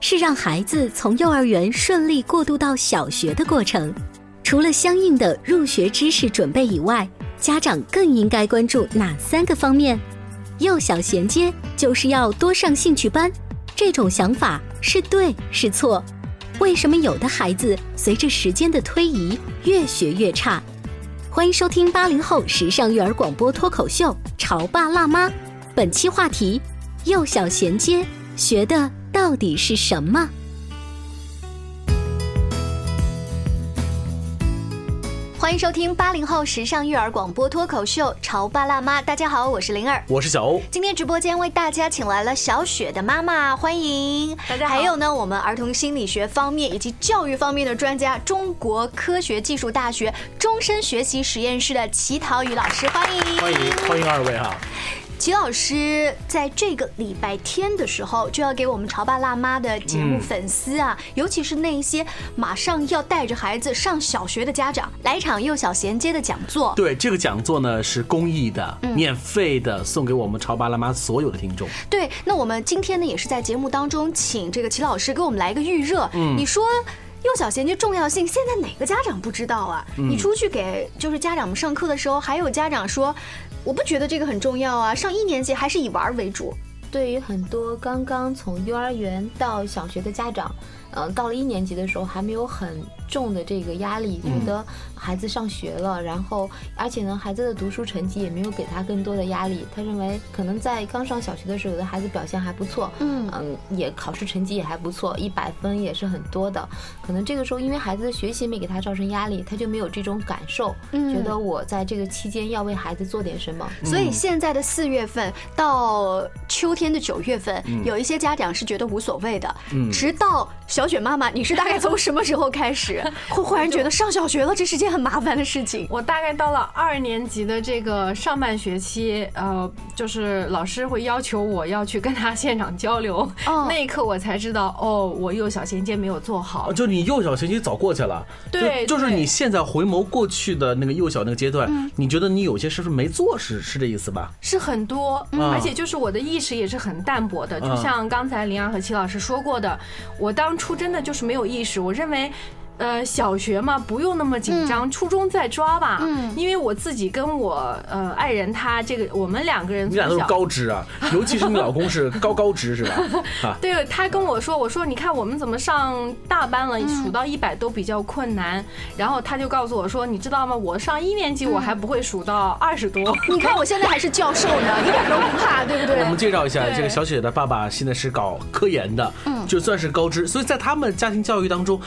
是让孩子从幼儿园顺利过渡到小学的过程。除了相应的入学知识准备以外，家长更应该关注哪三个方面？幼小衔接就是要多上兴趣班，这种想法是对是错？为什么有的孩子随着时间的推移越学越差？欢迎收听八零后时尚育儿广播脱口秀《潮爸辣妈》，本期话题：幼小衔接学的到底是什么？欢迎收听八零后时尚育儿广播脱口秀《潮爸辣妈》，大家好，我是灵儿，我是小欧。今天直播间为大家请来了小雪的妈妈，欢迎大家好。还有呢，我们儿童心理学方面以及教育方面的专家，中国科学技术大学终身学习实验室的齐陶宇老师，欢迎，欢迎欢迎二位哈。齐老师在这个礼拜天的时候，就要给我们潮爸辣妈的节目粉丝啊，尤其是那一些马上要带着孩子上小学的家长，来一场幼小衔接的讲座。对，这个讲座呢是公益的、免费的，送给我们潮爸辣妈所有的听众。对，那我们今天呢也是在节目当中请这个齐老师给我们来一个预热。嗯，你说幼小衔接重要性，现在哪个家长不知道啊？你出去给就是家长们上课的时候，还有家长说。我不觉得这个很重要啊，上一年级还是以玩为主。对于很多刚刚从幼儿园到小学的家长，嗯，到了一年级的时候还没有很。重的这个压力，觉得孩子上学了，然后而且呢，孩子的读书成绩也没有给他更多的压力。他认为可能在刚上小学的时候，有的孩子表现还不错，嗯嗯，也考试成绩也还不错，一百分也是很多的。可能这个时候，因为孩子的学习没给他造成压力，他就没有这种感受，觉得我在这个期间要为孩子做点什么。所以现在的四月份到秋天的九月份，有一些家长是觉得无所谓的，直到小雪妈妈，你是大概从什么时候开始？会忽然觉得上小学了，这是件很麻烦的事情。我大概到了二年级的这个上半学期，呃，就是老师会要求我要去跟他现场交流。哦，那一刻我才知道，哦，我幼小衔接没有做好。就你幼小衔接早过去了。对，就是你现在回眸过去的那个幼小那个阶段，你觉得你有些是不是没做，是是这意思吧？是很多，而且就是我的意识也是很淡薄的。就像刚才林阳和齐老师说过的，我当初真的就是没有意识，我认为。呃，小学嘛，不用那么紧张，初中再抓吧。嗯，因为我自己跟我呃爱人他这个，我们两个人，你俩都是高知啊，尤其是你老公是高高知是吧？啊，对，他跟我说，我说你看我们怎么上大班了，数到一百都比较困难。然后他就告诉我说，你知道吗？我上一年级我还不会数到二十多。你看我现在还是教授呢，一点都不怕，对不对？我们介绍一下，这个小雪的爸爸现在是搞科研的，嗯，就算是高知，所以在他们家庭教育当中。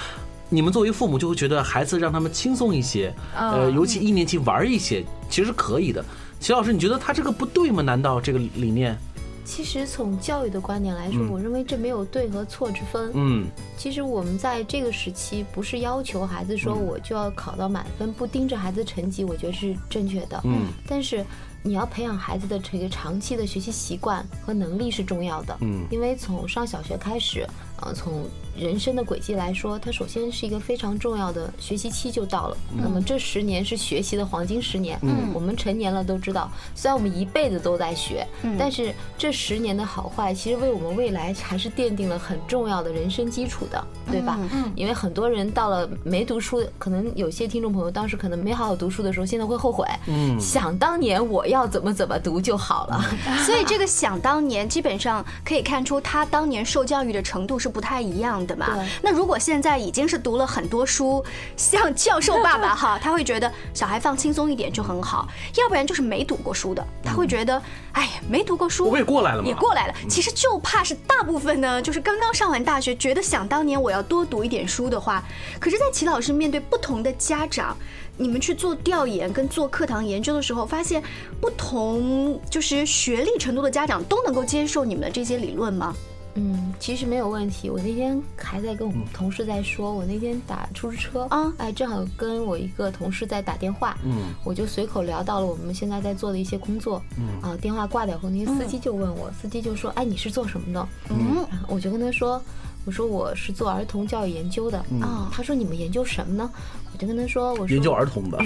你们作为父母就会觉得孩子让他们轻松一些，呃，尤其一年级玩一些，其实是可以的。齐老师，你觉得他这个不对吗？难道这个理念？其实从教育的观点来说，我认为这没有对和错之分。嗯，其实我们在这个时期不是要求孩子说我就要考到满分，不盯着孩子成绩，我觉得是正确的。嗯，但是。你要培养孩子的这个长期的学习习惯和能力是重要的，嗯，因为从上小学开始，呃，从人生的轨迹来说，它首先是一个非常重要的学习期就到了。那么这十年是学习的黄金十年。嗯，我们成年了都知道，虽然我们一辈子都在学，但是这十年的好坏，其实为我们未来还是奠定了很重要的人生基础的，对吧？嗯，因为很多人到了没读书，可能有些听众朋友当时可能没好好读书的时候，现在会后悔。嗯，想当年我要怎么怎么读就好了。所以这个想当年，基本上可以看出他当年受教育的程度是不太一样的嘛。那如果现在已经是读了很多书，像教授爸爸 哈，他会觉得小孩放轻松一点就很好；要不然就是没读过书的，他会觉得，哎呀，没读过书，我也过来了，也过来了。其实就怕是大部分呢，就是刚刚上完大学，觉得想当年我要多读一点书的话，可是，在齐老师面对不同的家长，你们去做调研跟做课堂研究的时候，发现不同就是学历程度的家长都能够接受你们的这些理论吗？嗯，其实没有问题。我那天还在跟我们同事在说，我那天打出租车啊，哎，正好跟我一个同事在打电话，嗯，我就随口聊到了我们现在在做的一些工作，嗯啊，电话挂掉后，那个司机就问我，司机就说，哎，你是做什么的？嗯，我就跟他说，我说我是做儿童教育研究的啊。他说你们研究什么呢？我就跟他说，我说研究儿童的。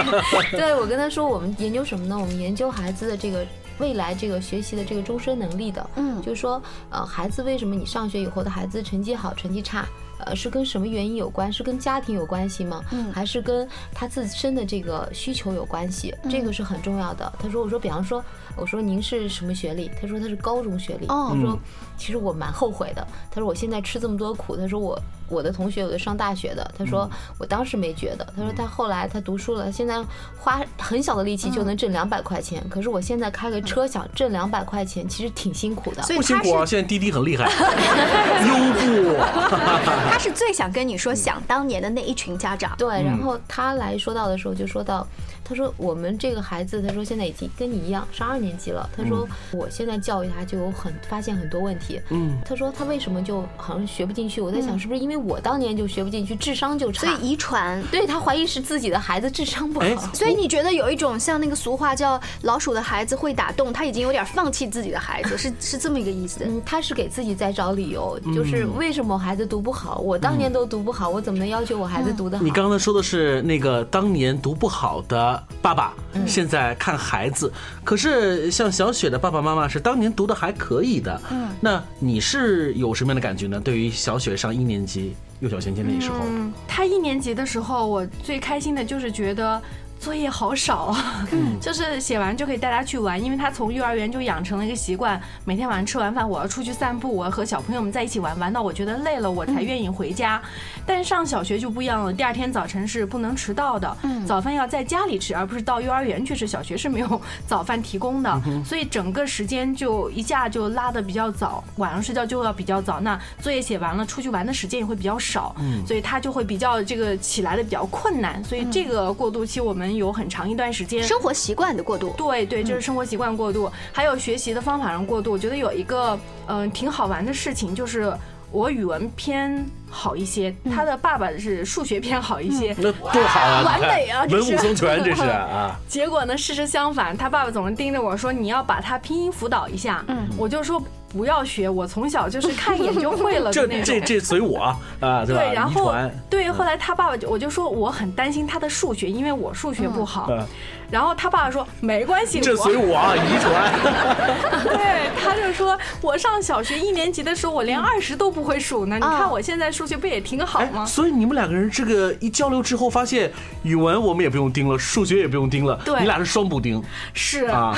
对，我跟他说我们研究什么呢？我们研究孩子的这个。未来这个学习的这个终身能力的，嗯，就是说，呃，孩子为什么你上学以后的孩子成绩好，成绩差？呃，是跟什么原因有关？是跟家庭有关系吗？嗯，还是跟他自身的这个需求有关系？这个是很重要的。他说：“我说，比方说，我说您是什么学历？他说他是高中学历。他说，其实我蛮后悔的。他说我现在吃这么多苦。他说我我的同学有的上大学的。他说我当时没觉得。他说他后来他读书了，现在花很小的力气就能挣两百块钱。可是我现在开个车想挣两百块钱，其实挺辛苦的。不辛苦啊，现在滴滴很厉害，优步。他是最想跟你说想当年的那一群家长，对。然后他来说到的时候，就说到，他说我们这个孩子，他说现在已经跟你一样上二年级了。他说我现在教育他就有很发现很多问题。嗯。他说他为什么就好像学不进去？我在想是不是因为我当年就学不进去，智商就差，所以遗传。对他怀疑是自己的孩子智商不好。所以你觉得有一种像那个俗话叫“老鼠的孩子会打洞”，他已经有点放弃自己的孩子，是是这么一个意思。嗯，他是给自己在找理由，就是为什么孩子读不好。我当年都读不好，我怎么能要求我孩子读得好？你刚才说的是那个当年读不好的爸爸，现在看孩子。可是像小雪的爸爸妈妈是当年读的还可以的。嗯，那你是有什么样的感觉呢？对于小雪上一年级幼小衔接那时候，嗯他一年级的时候，我最开心的就是觉得。作业好少啊，就是写完就可以带他去玩，因为他从幼儿园就养成了一个习惯，每天晚上吃完饭我要出去散步，我要和小朋友们在一起玩，玩到我觉得累了我才愿意回家。但是上小学就不一样了，第二天早晨是不能迟到的，早饭要在家里吃，而不是到幼儿园去吃。小学是没有早饭提供的，所以整个时间就一下就拉的比较早，晚上睡觉就要比较早。那作业写完了，出去玩的时间也会比较少，所以他就会比较这个起来的比较困难。所以这个过渡期我们。有很长一段时间，生活习惯的过渡，对对，就是生活习惯过渡，还有学习的方法上过渡。我觉得有一个嗯挺好玩的事情，就是我语文偏好一些，他的爸爸是数学偏好一些，那多好啊，完美啊，文武双全这是 啊。结果呢，事实相反，他爸爸总是盯着我说你要把他拼音辅导一下，嗯，我就说。不要学，我从小就是看一眼就会了的那种。这这这随我啊，对吧？对，然后对，后来他爸爸就我就说我很担心他的数学，因为我数学不好。然后他爸爸说没关系，这随我啊，遗传。对，他就说我上小学一年级的时候，我连二十都不会数呢。你看我现在数学不也挺好吗？所以你们两个人这个一交流之后，发现语文我们也不用盯了，数学也不用盯了。对，你俩是双补丁。是啊。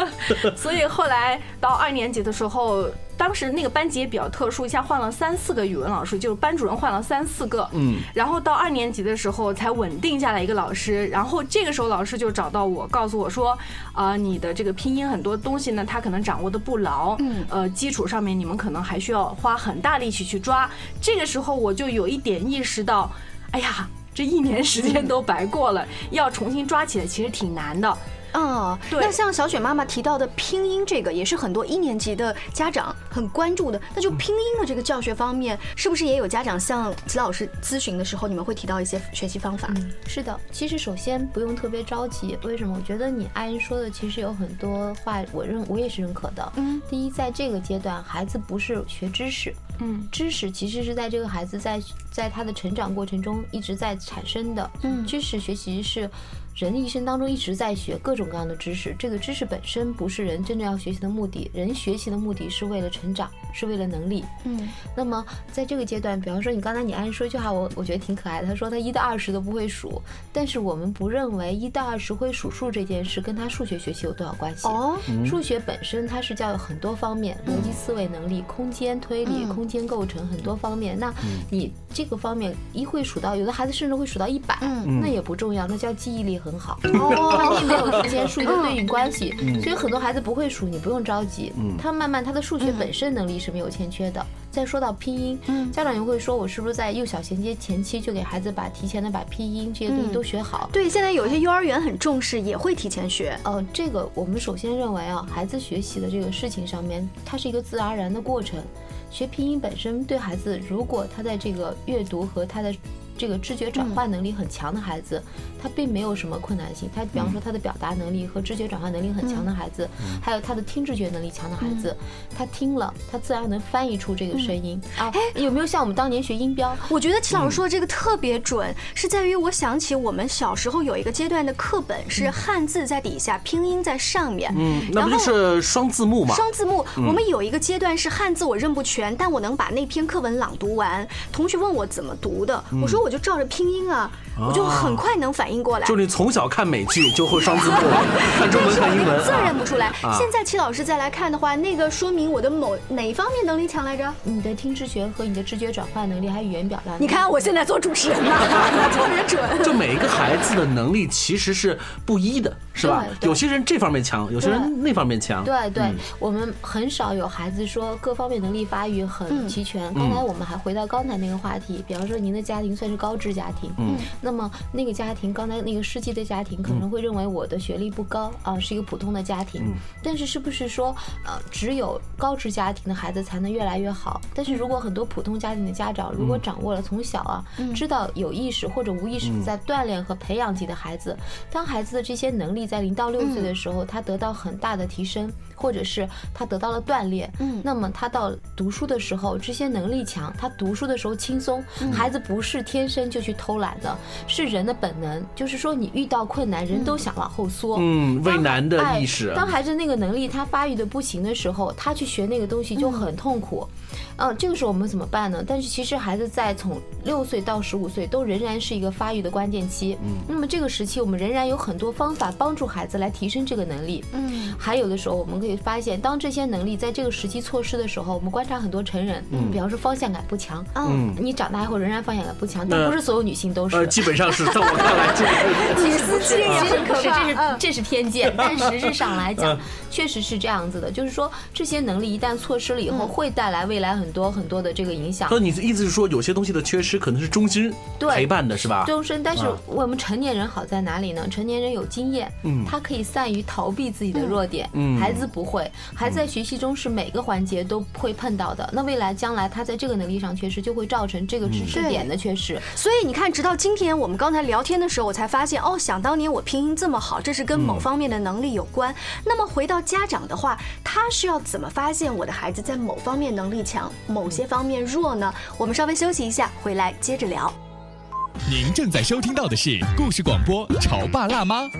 所以后来到二年级的时候。当时那个班级也比较特殊，一下换了三四个语文老师，就是班主任换了三四个。嗯，然后到二年级的时候才稳定下来一个老师，然后这个时候老师就找到我，告诉我说，啊，你的这个拼音很多东西呢，他可能掌握的不牢。嗯，呃，基础上面你们可能还需要花很大力气去抓。这个时候我就有一点意识到，哎呀，这一年时间都白过了，要重新抓起来其实挺难的。啊，那像小雪妈妈提到的拼音这个，也是很多一年级的家长很关注的。那就拼音的这个教学方面，是不是也有家长向齐老师咨询的时候，你们会提到一些学习方法？是的，其实首先不用特别着急。为什么？我觉得你阿姨说的其实有很多话，我认我也是认可的。嗯，第一，在这个阶段，孩子不是学知识。嗯知识其实是在这个孩子在在他的成长过程中一直在产生的。嗯知识学习是人的一生当中一直在学各种各样的知识。这个知识本身不是人真正要学习的目的，人学习的目的是为了成长，是为了能力。嗯那么在这个阶段，比方说你刚才你安说一句话，我我觉得挺可爱的。他说他一到二十都不会数，但是我们不认为一到二十会数数这件事跟他数学学习有多少关系。哦，数学本身它是教育很多方面，逻辑思维能力、空间推理、嗯空间构成很多方面。那你这个方面一会数到，有的孩子甚至会数到一百、嗯那也不重要，那叫记忆力很好。哦它并没有之间数一个对应关系，所以很多孩子不会数，你不用着急。他慢慢他的数学本身能力是没有欠缺的。再说到拼音，家长也会说，我是不是在幼小衔接前期就给孩子把提前的把拼音这些东西都学好？对，现在有一些幼儿园很重视，也会提前学。呃，这个我们首先认为啊，孩子学习的这个事情上面，它是一个自然而然的过程。学拼音本身对孩子，如果他在这个阅读和他的这个知觉转换能力很强的孩子，他并没有什么困难性。他比方说他的表达能力和知觉转换能力很强的孩子，还有他的听知觉能力强的孩子，他听了，他自然能翻译出这个声音啊。有没有像我们当年学音标？我觉得齐老师说的这个特别准，是在于我想起我们小时候有一个阶段的课本是汉字在底下，拼音在上面。嗯，那不就然后是双字幕嘛？双字幕，我们有一个阶段是汉字我认不全，但我能把那篇课文朗读完。同学问我怎么读的，我说我就照着拼音啊，我就很快能反应过来。就你从小看美剧就会双字幕，看中文看英文字认啊。不出来。啊现在齐老师再来看的话，那个说明我的某哪方面能力强来着？你的听知觉和你的知觉转换能力，还有语言表达能力。你看我现在做主持人了，特别准。就每一个孩子的能力其实是不一的，是吧？有些人这方面强，有些人那方面强。对对，嗯我们很少有孩子说各方面能力发育很齐全。刚才我们还回到刚才那个话题，比方说您的家庭算是高知家庭，嗯，那么那个家庭，刚才那个世纪的家庭可能会认为我的学历不高啊，是一个普通的家庭。嗯。但是是不是说呃只有高知家庭的孩子才能越来越好？但是如果很多普通家庭的家长如果掌握了从小啊，知道有意识或者无意识在锻炼和培养自己的孩子，当孩子的这些能力在零到六岁的时候，他得到很大的提升，或者是他得到了锻炼，嗯那么他到读书的时候，这些能力强，他读书的时候轻松。孩子不是天生就去偷懒的，是人的本能，就是说你遇到困难，人都想往后缩。嗯，畏难的哎意识。当孩子那个能力他发育的不行的时候，他去学那个东西就很痛苦。嗯、这个时候我们怎么办呢？但是其实孩子在从六岁到十五岁都仍然是一个发育的关键期。嗯，那么这个时期我们仍然有很多方法帮助孩子来提升这个能力。嗯，还有的时候我们可以发现，当这些能力在这个时期错失的时候，我们观察很多成人，嗯比方说方向感不强。嗯，你长大以后仍然方向感不强，但不是所有女性都是。呃，基本上是在我看来，这个女司机也很可是，这。是嗯这是偏见，但实质上来讲，确实是这样子的。就是说，这些能力一旦错失了以后，会带来未来很多很多的这个影响所。以你的意思是说，有些东西的缺失可能是终身对陪伴的，是吧？终身，但是啊我们成年人好在哪里呢？成年人有经验，嗯他可以善于逃避自己的弱点。嗯孩子不会，孩子在学习中是每个环节都会碰到的。那未来将来他在这个能力上缺失，就会造成这个知识点的缺失。所以你看，直到今天我们刚才聊天的时候，我才发现哦，想当年我拼音这么好，这是跟某方面的能力有关。那么回到家长的话，他是要怎么发现我的孩子在某方面能力强，某些方面弱呢？我们稍微休息一下，回来接着聊。您正在收听到的是故事广播《潮爸辣妈》。《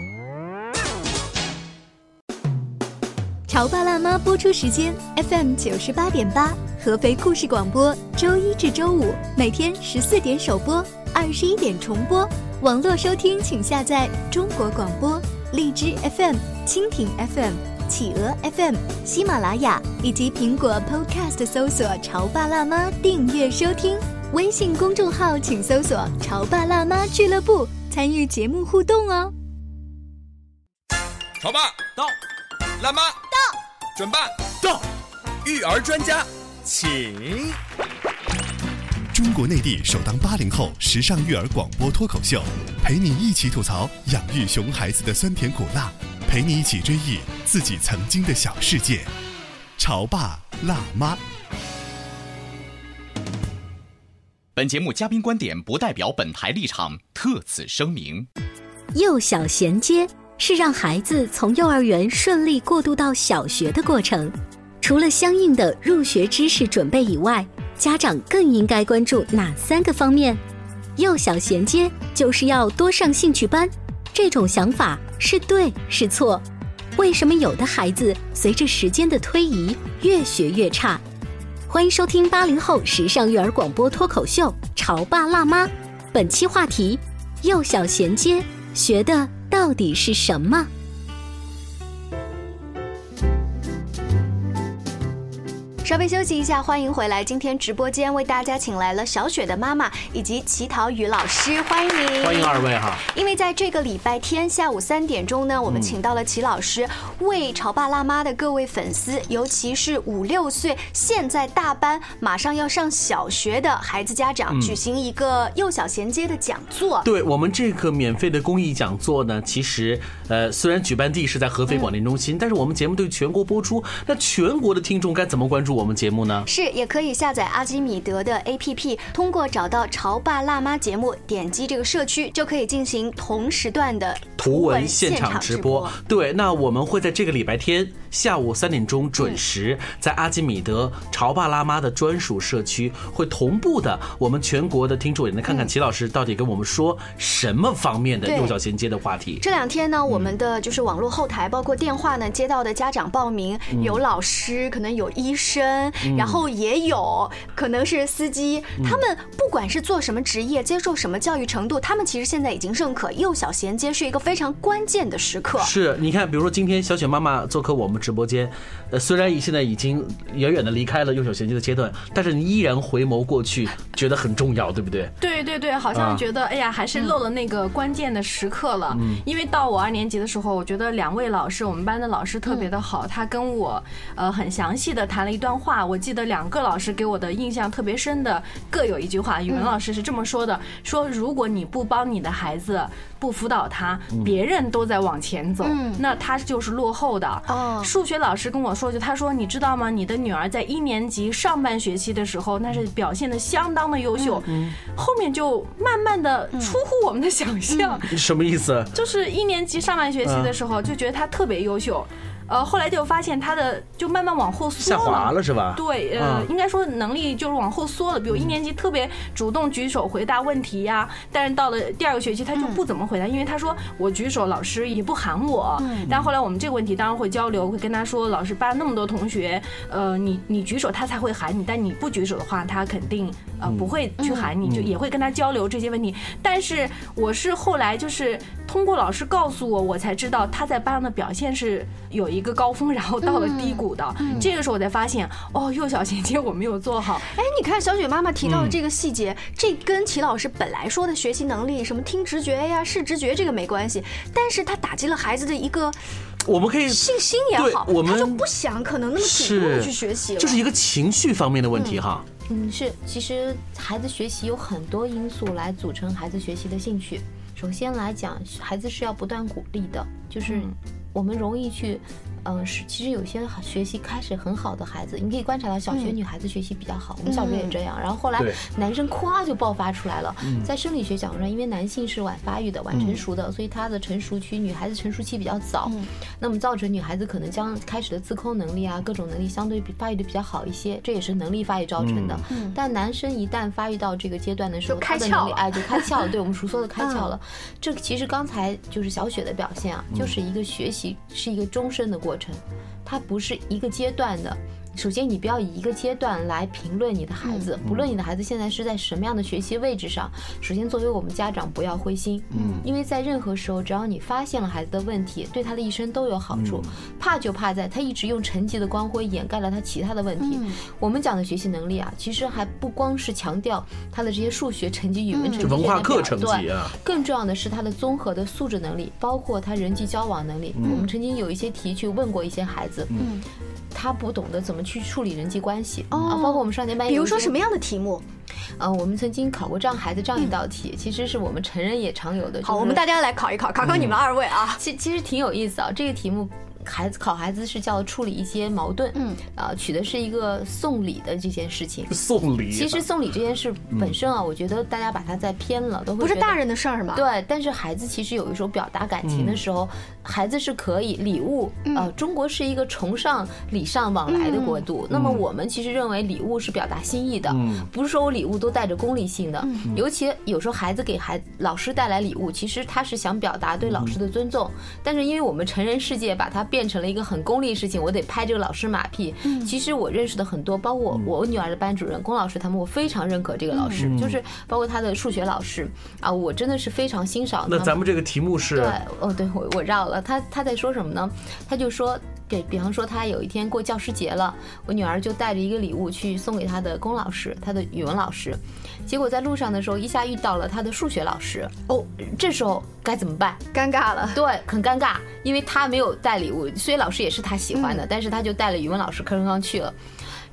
潮爸辣妈》播出时间：FM 九十八点八，合肥故事广播，周一至周五每天十四点首播，二十一点重播。网络收听请下载中国广播、荔枝 FM、蜻蜓 FM、企鹅 FM、喜马拉雅以及苹果 Podcast 搜索“潮爸辣妈”订阅收听。微信公众号请搜索“潮爸辣妈俱乐部”，参与节目互动哦。潮爸到，辣妈到，准爸到，育儿专家，请。中国内地首档八零后时尚育儿广播脱口秀，陪你一起吐槽养育熊孩子的酸甜苦辣，陪你一起追忆自己曾经的小世界。潮爸辣妈。本节目嘉宾观点不代表本台立场，特此声明。幼小衔接是让孩子从幼儿园顺利过渡到小学的过程。除了相应的入学知识准备以外，家长更应该关注哪三个方面？幼小衔接就是要多上兴趣班，这种想法是对是错？为什么有的孩子随着时间的推移越学越差？欢迎收听八零后时尚育儿广播脱口秀《潮爸辣妈》，本期话题：幼小衔接学的到底是什么？稍微休息一下，欢迎回来。今天直播间为大家请来了小雪的妈妈以及齐陶宇老师，欢迎您！欢迎二位哈！因为在这个礼拜天下午三点钟呢，我们请到了齐老师，为潮爸辣妈的各位粉丝，尤其是五六岁现在大班马上要上小学的孩子家长，举行一个幼小衔接的讲座。对我们这个免费的公益讲座呢，其实呃虽然举办地是在合肥广电中心，但是我们节目对全国播出，那全国的听众该怎么关注？我们节目呢是也可以下载阿基米德的 APP，通过找到潮爸辣妈节目，点击这个社区就可以进行同时段的图文现场直播。对，那我们会在这个礼拜天下午三点钟准时，在阿基米德潮爸辣妈的专属社区会同步的，我们全国的听众也能看看齐老师到底跟我们说什么方面的幼教衔接的话题。这两天呢，我们的就是网络后台，包括电话呢，接到的家长报名有老师，可能有医生。然后也有可能是司机，他们不管是做什么职业，接受什么教育程度，他们其实现在已经认可幼小衔接是一个非常关键的时刻。是，你看，比如说今天小雪妈妈做客我们直播间，呃，虽然现在已经远远的离开了幼小衔接的阶段，但是你依然回眸过去，觉得很重要，对不对？对对对，好像觉得哎呀，还是漏了那个关键的时刻了。嗯，因为到我二年级的时候，我觉得两位老师，我们班的老师特别的好，他跟我呃很详细的谈了一段话。我记得两个老师给我的印象特别深的，各有一句话。语文老师是这么说的：说如果你不帮你的孩子，不辅导他，别人都在往前走，那他就是落后的。哦。数学老师跟我说就他说你知道吗？你的女儿在一年级上半学期的时候，那是表现的相当的优秀，后面就慢慢的出乎我们的想象。什么意思？就是一年级上半学期的时候就觉得她特别优秀。呃，后来就发现他的就慢慢往后缩了，下滑了是吧？对，呃，应该说能力就是往后缩了。比如一年级特别主动举手回答问题呀，但是到了第二个学期他就不怎么回答，因为他说我举手老师也不喊我。但后来我们这个问题当然会交流，会跟他说老师班那么多同学，呃，你你举手他才会喊你，但你不举手的话他肯定呃不会去喊你，就也会跟他交流这些问题。但是我是后来就是通过老师告诉我，我才知道他在班上的表现是有一。一个高峰，然后到了低谷的，这个时候我才发现，哦，幼小衔接我没有做好。哎，你看小雪妈妈提到的这个细节，这跟齐老师本来说的学习能力，什么听直觉呀、视直觉这个没关系，但是他打击了孩子的一个，我们可以信心也好，我们就不想可能那么主动的去学习了，就是一个情绪方面的问题哈。嗯，是，其实孩子学习有很多因素来组成孩子学习的兴趣。首先来讲，孩子是要不断鼓励的，就是我们容易去。嗯，是，其实有些学习开始很好的孩子，你可以观察到小学女孩子学习比较好，我们小学也这样。然后后来男生咵就爆发出来了。在生理学角度上，因为男性是晚发育的、晚成熟的，所以他的成熟期，女孩子成熟期比较早。那么造成女孩子可能将开始的自控能力啊，各种能力相对比发育的比较好一些，这也是能力发育造成的。但男生一旦发育到这个阶段的时候，他的能力哎就开窍了，对我们熟说的开窍了。这其实刚才就是小雪的表现啊，就是一个学习是一个终身的过。过程，它不是一个阶段的。首先，你不要以一个阶段来评论你的孩子，不论你的孩子现在是在什么样的学习位置上。首先，作为我们家长，不要灰心，嗯，因为在任何时候，只要你发现了孩子的问题，对他的一生都有好处。怕就怕在他一直用成绩的光辉掩盖了他其他的问题。我们讲的学习能力啊，其实还不光是强调他的这些数学成绩、语文成绩、文化课成绩啊，更重要的是他的综合的素质能力，包括他人际交往能力。我们曾经有一些题去问过一些孩子，嗯。他不懂得怎么去处理人际关系啊，包括我们少年班，比如说什么样的题目？呃，我们曾经考过这样孩子这样一道题，其实是我们成人也常有的。好，我们大家来考一考，考考你们二位啊。其其实挺有意思啊，这个题目孩子考孩子是叫处理一些矛盾，嗯，啊，取的是一个送礼的这件事情。送礼，其实送礼这件事本身啊，我觉得大家把它再偏了，都会不是大人的事儿吗？对，但是孩子其实有的时候表达感情的时候，孩子是可以礼物。呃，中国是一个崇尚礼尚往来的国度，那么我们其实认为礼物是表达心意的，不是说我礼物都带着功利性的。尤其有时候孩子给孩老师带来礼物，其实他是想表达对老师的尊重，但是因为我们成人世界把它变成了一个很功利事情，我得拍这个老师马屁。其实我认识的很多，包括我我女儿的班主任龚老师他们，我非常认可这个老师，就是包括他的数学老师啊，我真的是非常欣赏。那咱们这个题目是？对，哦，对我我绕了。他他在说什么呢？他就说，给比方说他有一天过教师节了，我女儿就带着一个礼物去送给他的龚老师，他的语文老师。结果在路上的时候，一下遇到了他的数学老师。哦，这时候该怎么办？尴尬了。对，很尴尬，因为他没有带礼物，所以老师也是他喜欢的，但是他就带了语文老师课程刚去了。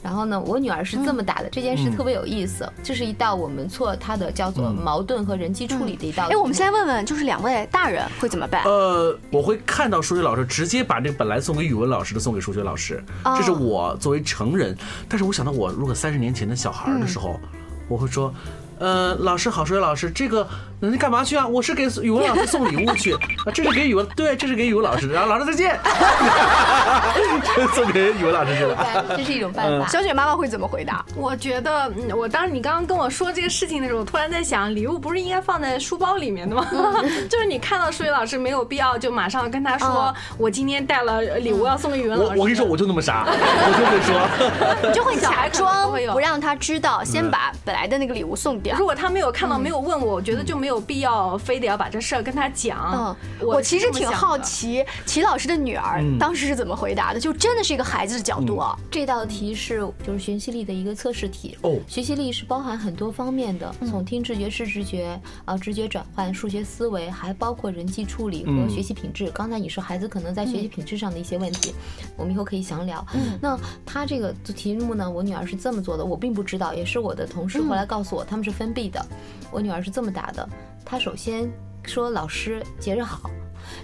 然后呢，我女儿是这么打的，这件事特别有意思，这是一道我们错他的叫做矛盾和人际处理的一道。哎，我们现在问问，就是两位大人会怎么办？呃，我会看到数学老师直接把这个本来送给语文老师的送给数学老师，这是我作为成人。但是我想到我如果三十年前的小孩的时候，我会说。呃，老师好，数学老师，这个你干嘛去啊？我是给语文老师送礼物去 啊，这是给语文，对，这是给语文老师，然后老师再见，送给语文老师去了，这是一种办法。小雪妈妈会怎么回答？我觉得，我当时你刚刚跟我说这个事情的时候，我突然在想，礼物不是应该放在书包里面的吗？就是你看到数学老师没有必要就马上跟他说，我今天带了礼物要送给语文老师。我我跟你说，我就那么傻，我就会说，你就会假装不让他知道，先把本来的那个礼物送。如果他没有看到，没有问我，我觉得就没有必要非得要把这事儿跟他讲。嗯，我其实挺好奇齐老师的女儿当时是怎么回答的，就真的是一个孩子的角度啊。这道题是就是学习力的一个测试题。哦，学习力是包含很多方面的，从听直觉、视直觉啊，直觉转换、数学思维，还包括人际处理和学习品质。刚才你说孩子可能在学习品质上的一些问题，我们以后可以详聊。嗯，那他这个题目呢，我女儿是这么做的，我并不知道，也是我的同事后来告诉我，他们是。分闭的，我女儿是这么答的。她首先说：“老师，节日好。”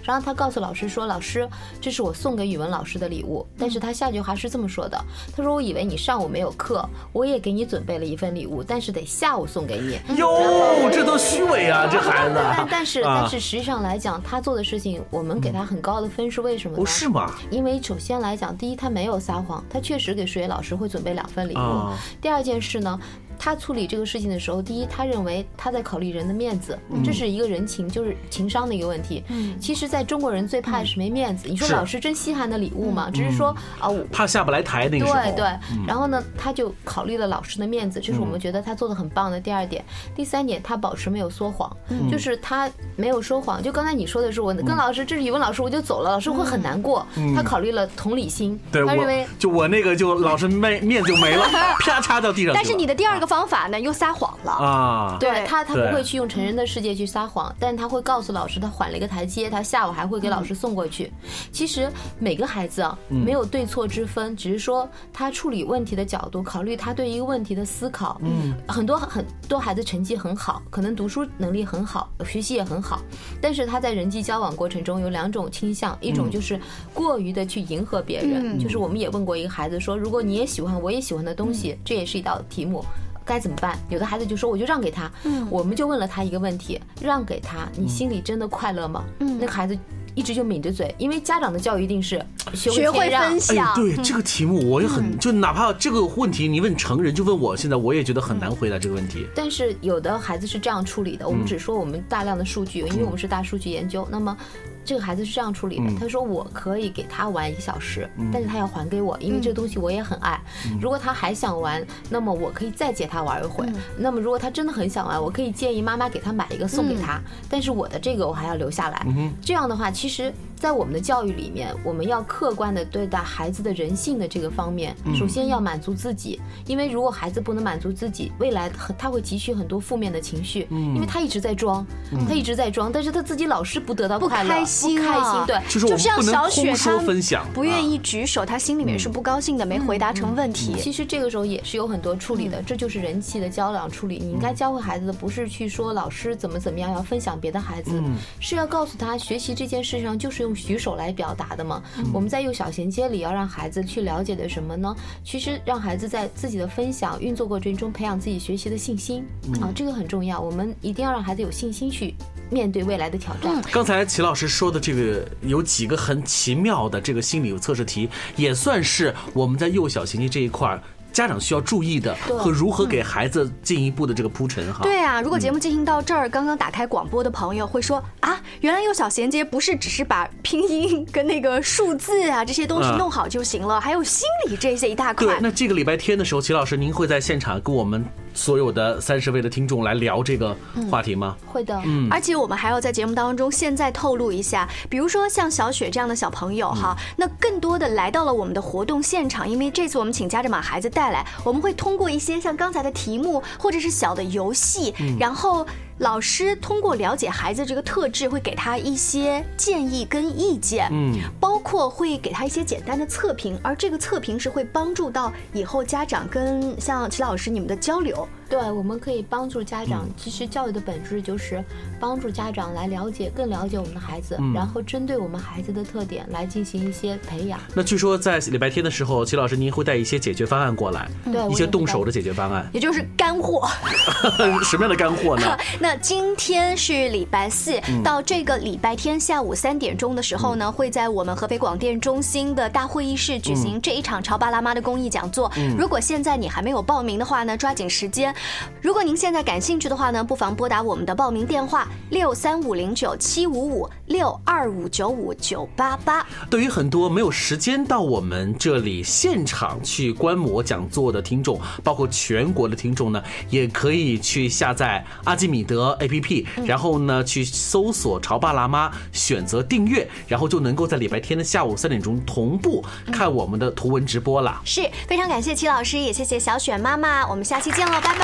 然后她告诉老师说：“老师，这是我送给语文老师的礼物。”但是她下句话是这么说的：“她说我以为你上午没有课，我也给你准备了一份礼物，但是得下午送给你。”哟，这都虚伪啊，这孩子。但但是但是实际上来讲，他做的事情我们给他很高的分是，为什么？不是吗？因为首先来讲，第一他没有撒谎，他确实给数学老师会准备两份礼物。第二件事呢？他处理这个事情的时候，第一，他认为他在考虑人的面子，这是一个人情，就是情商的一个问题。嗯，其实，在中国人最怕的是没面子。你说老师真稀罕的礼物吗？只是说啊，我怕下不来台那个时候。对对。然后呢，他就考虑了老师的面子，这是我们觉得他做的很棒的第二点。第三点，他保持没有说谎，就是他没有说谎。就刚才你说的是，我跟老师，这是语文老师，我就走了，老师会很难过。他考虑了同理心，他认为就我那个就老师面面子就没了，啪嚓到地上。但是你的第二个。方法呢？又撒谎了啊！对他，他不会去用成人的世界去撒谎，但他会告诉老师，他缓了一个台阶，他下午还会给老师送过去。其实每个孩子啊，没有对错之分，只是说他处理问题的角度，考虑他对一个问题的思考。嗯，很多很多孩子成绩很好，可能读书能力很好，学习也很好，但是他在人际交往过程中有两种倾向，一种就是过于的去迎合别人，就是我们也问过一个孩子说，如果你也喜欢我也喜欢的东西，这也是一道题目。该怎么办？有的孩子就说我就让给他，嗯，我们就问了他一个问题：让给他，你心里真的快乐吗？嗯，那个孩子一直就抿着嘴，因为家长的教育一定是学会分享。对这个题目，我也很就哪怕这个问题你问成人，就问我现在我也觉得很难回答这个问题。但是有的孩子是这样处理的，我们只说我们大量的数据，因为我们是大数据研究。那么。这个孩子是这样处理的，他说我可以给他玩一个小时，但是他要还给我，因为这个东西我也很爱。如果他还想玩，那么我可以再借他玩一会。那么如果他真的很想玩，我可以建议妈妈给他买一个送给他，但是我的这个我还要留下来。这样的话，其实。在我们的教育里面，我们要客观的对待孩子的人性的这个方面。首先要满足自己，因为如果孩子不能满足自己，未来他会汲取很多负面的情绪，因为他一直在装，他一直在装，但是他自己老是不得到快乐，不开心，不开心。对，就是像小雪他分享，不愿意举手，他心里面是不高兴的，没回答成问题。其实这个时候也是有很多处理的，这就是人际的交往处理。你应该教会孩子的不是去说老师怎么怎么样，要分享别的孩子，是要告诉他学习这件事上就是用。用举手来表达的嘛。我们在幼小衔接里要让孩子去了解的什么呢？其实让孩子在自己的分享运作过程中培养自己学习的信心啊，这个很重要。我们一定要让孩子有信心去面对未来的挑战。刚才齐老师说的这个有几个很奇妙的这个心理测试题，也算是我们在幼小衔接这一块儿。家长需要注意的和如何给孩子进一步的这个铺陈哈。对啊，如果节目进行到这儿，刚刚打开广播的朋友会说啊，原来幼小衔接不是只是把拼音跟那个数字啊这些东西弄好就行了，还有心理这些一大块。对，那这个礼拜天的时候，齐老师您会在现场跟我们。所有的三十位的听众来聊这个话题吗？会的，嗯，而且我们还要在节目当中现在透露一下，比如说像小雪这样的小朋友哈，那更多的来到了我们的活动现场，因为这次我们请家长把孩子带来，我们会通过一些像刚才的题目或者是小的游戏，然后。老师通过了解孩子这个特质，会给他一些建议跟意见，嗯，包括会给他一些简单的测评，而这个测评是会帮助到以后家长跟像齐老师你们的交流。对，我们可以帮助家长。其实教育的本质就是帮助家长来了解、更了解我们的孩子，然后针对我们孩子的特点来进行一些培养。那据说在礼拜天的时候，齐老师您会带一些解决方案过来，对，一些动手的解决方案，也就是干货。什么样的干货呢？那今天是礼拜四，到这个礼拜天下午三点钟的时候呢，会在我们合肥广电中心的大会议室举行这一场潮爸辣妈的公益讲座。如果现在你还没有报名的话呢，抓紧时间。如果您现在感兴趣的话呢，不妨拨打我们的报名电话六三五零九七五五六二五九五九八八。对于很多没有时间到我们这里现场去观摩讲座的听众，包括全国的听众呢，也可以去下载阿基米德 APP，然后呢去搜索“潮爸辣妈”，选择订阅，然后就能够在礼拜天的下午三点钟同步看我们的图文直播了。是非常感谢齐老师，也谢谢小雪妈妈，我们下期见喽，拜，拜